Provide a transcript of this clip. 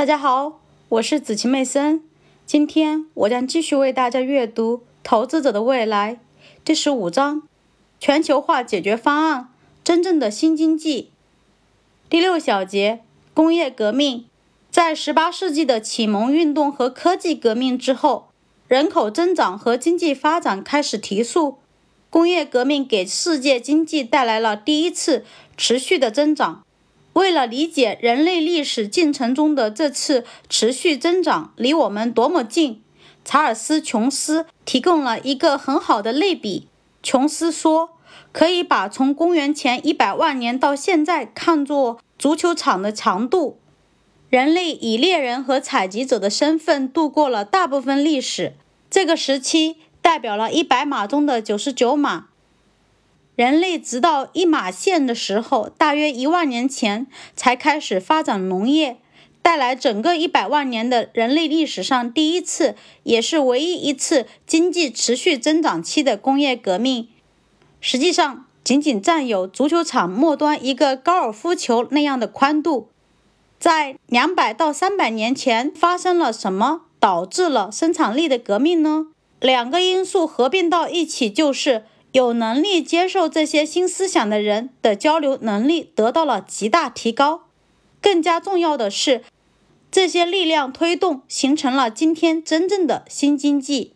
大家好，我是子晴妹森。今天我将继续为大家阅读《投资者的未来》第十五章：全球化解决方案，真正的新经济。第六小节：工业革命。在18世纪的启蒙运动和科技革命之后，人口增长和经济发展开始提速。工业革命给世界经济带来了第一次持续的增长。为了理解人类历史进程中的这次持续增长离我们多么近，查尔斯·琼斯提供了一个很好的类比。琼斯说：“可以把从公元前一百万年到现在看作足球场的长度。人类以猎人和采集者的身份度过了大部分历史，这个时期代表了一百码中的九十九码。”人类直到一马线的时候，大约一万年前才开始发展农业，带来整个一百万年的人类历史上第一次，也是唯一一次经济持续增长期的工业革命。实际上，仅仅占有足球场末端一个高尔夫球那样的宽度。在两百到三百年前发生了什么，导致了生产力的革命呢？两个因素合并到一起，就是。有能力接受这些新思想的人的交流能力得到了极大提高。更加重要的是，这些力量推动形成了今天真正的新经济。